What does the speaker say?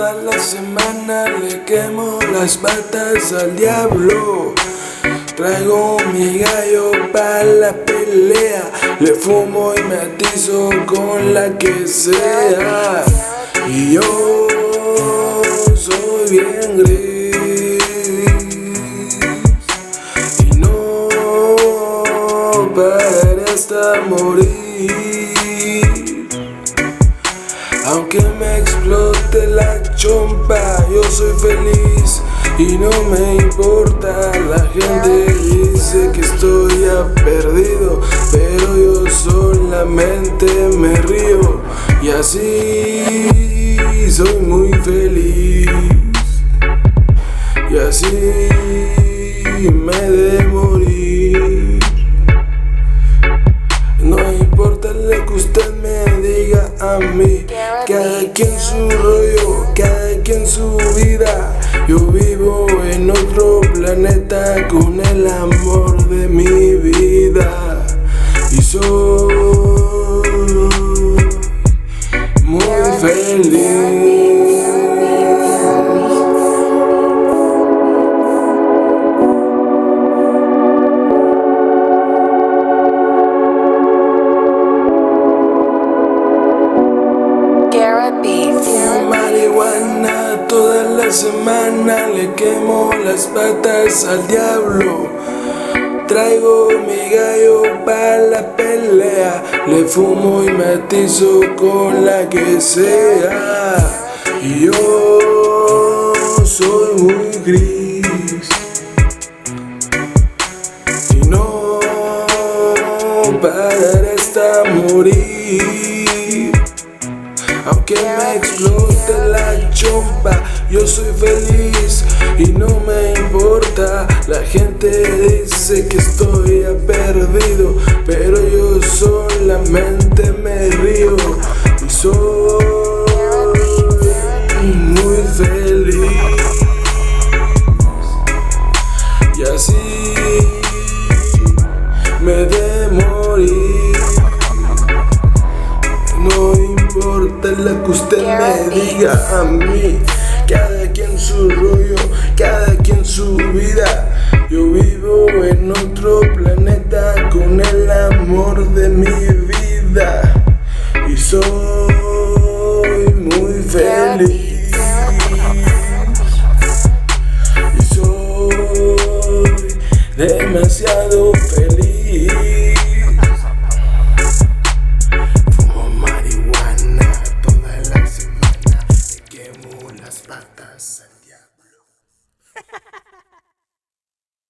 Toda la semana le quemo las patas al diablo. Traigo mi gallo para la pelea. Le fumo y me atizo con la que sea. Y yo soy bien gris. Y no pararé hasta morir. Me explote la chompa, yo soy feliz y no me importa. La gente dice que estoy perdido, pero yo solamente me río y así soy muy feliz. Y así me de importa lo que usted me diga a mí. Cada quien su rollo, cada quien su vida. Yo vivo en otro planeta con el amor de mi vida. Y soy muy feliz. Fumo marihuana toda la semana, le quemo las patas al diablo. Traigo mi gallo para la pelea, le fumo y me atizo con la que sea. Y yo soy muy gris. Y no pararé hasta morir. Aunque me explote la chompa, yo soy feliz y no me importa. La gente dice que estoy lo que usted me diga a mí. Cada quien su rollo, cada quien su vida. Yo vivo en otro planeta con el amor de mi vida. Y soy muy feliz. Y soy demasiado marihuana